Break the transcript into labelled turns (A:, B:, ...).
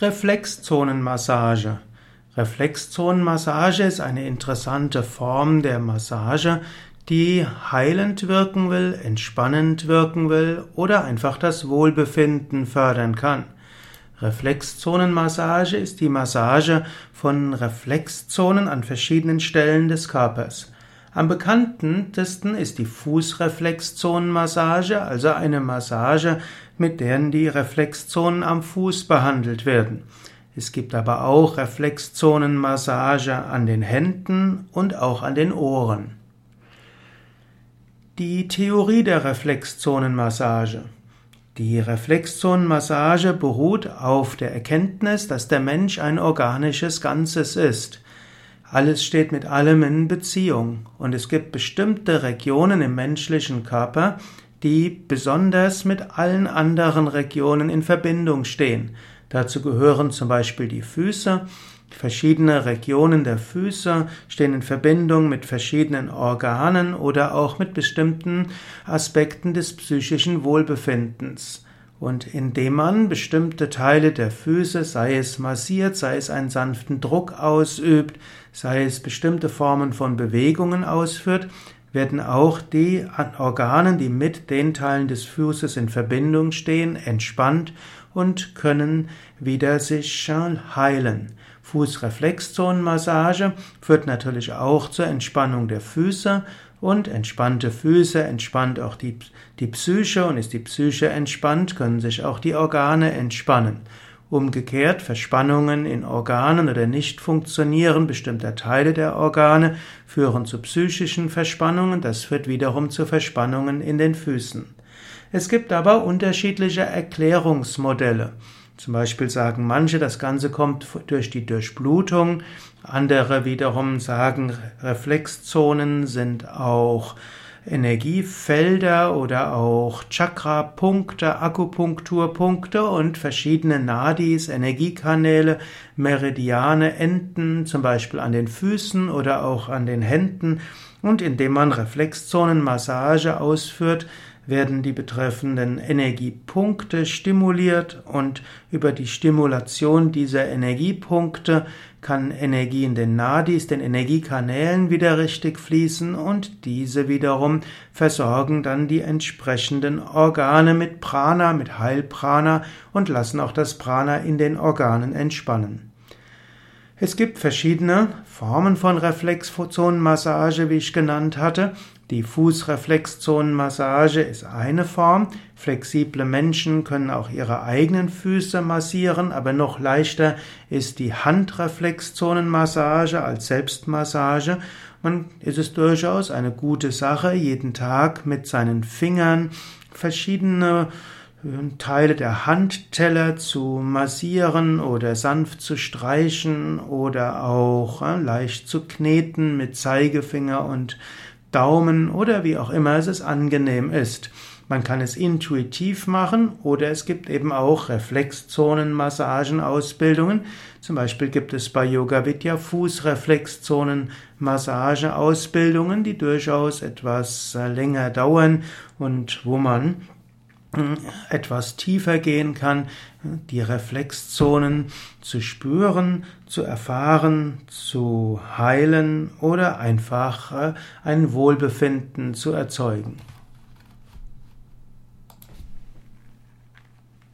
A: Reflexzonenmassage. Reflexzonenmassage ist eine interessante Form der Massage, die heilend wirken will, entspannend wirken will oder einfach das Wohlbefinden fördern kann. Reflexzonenmassage ist die Massage von Reflexzonen an verschiedenen Stellen des Körpers. Am bekanntesten ist die Fußreflexzonenmassage, also eine Massage, mit deren die Reflexzonen am Fuß behandelt werden. Es gibt aber auch Reflexzonenmassage an den Händen und auch an den Ohren. Die Theorie der Reflexzonenmassage. Die Reflexzonenmassage beruht auf der Erkenntnis, dass der Mensch ein organisches Ganzes ist. Alles steht mit allem in Beziehung und es gibt bestimmte Regionen im menschlichen Körper, die besonders mit allen anderen Regionen in Verbindung stehen. Dazu gehören zum Beispiel die Füße. Verschiedene Regionen der Füße stehen in Verbindung mit verschiedenen Organen oder auch mit bestimmten Aspekten des psychischen Wohlbefindens. Und indem man bestimmte Teile der Füße, sei es massiert, sei es einen sanften Druck ausübt, sei es bestimmte Formen von Bewegungen ausführt, werden auch die Organe, die mit den Teilen des Fußes in Verbindung stehen, entspannt und können wieder sich heilen. Fußreflexzonenmassage führt natürlich auch zur Entspannung der Füße und entspannte Füße entspannt auch die, die Psyche und ist die Psyche entspannt, können sich auch die Organe entspannen. Umgekehrt Verspannungen in Organen oder Nichtfunktionieren bestimmter Teile der Organe führen zu psychischen Verspannungen, das führt wiederum zu Verspannungen in den Füßen. Es gibt aber unterschiedliche Erklärungsmodelle. Zum Beispiel sagen manche, das Ganze kommt durch die Durchblutung. Andere wiederum sagen, Reflexzonen sind auch Energiefelder oder auch Chakra-Punkte, Akupunkturpunkte und verschiedene Nadis, Energiekanäle, Meridiane enden, zum Beispiel an den Füßen oder auch an den Händen. Und indem man Reflexzonenmassage ausführt, werden die betreffenden Energiepunkte stimuliert und über die Stimulation dieser Energiepunkte kann Energie in den Nadis, den Energiekanälen wieder richtig fließen und diese wiederum versorgen dann die entsprechenden Organe mit Prana, mit Heilprana und lassen auch das Prana in den Organen entspannen. Es gibt verschiedene Formen von Reflexzonenmassage, wie ich genannt hatte. Die Fußreflexzonenmassage ist eine Form. Flexible Menschen können auch ihre eigenen Füße massieren, aber noch leichter ist die Handreflexzonenmassage als Selbstmassage. Es ist durchaus eine gute Sache, jeden Tag mit seinen Fingern verschiedene Teile der Handteller zu massieren oder sanft zu streichen oder auch äh, leicht zu kneten mit Zeigefinger und Daumen oder wie auch immer es angenehm ist. Man kann es intuitiv machen oder es gibt eben auch Reflexzonenmassagenausbildungen. Zum Beispiel gibt es bei Yoga Vidya Fußreflexzonenmassageausbildungen, die durchaus etwas äh, länger dauern und wo man etwas tiefer gehen kann, die Reflexzonen zu spüren, zu erfahren, zu heilen oder einfach äh, ein Wohlbefinden zu erzeugen.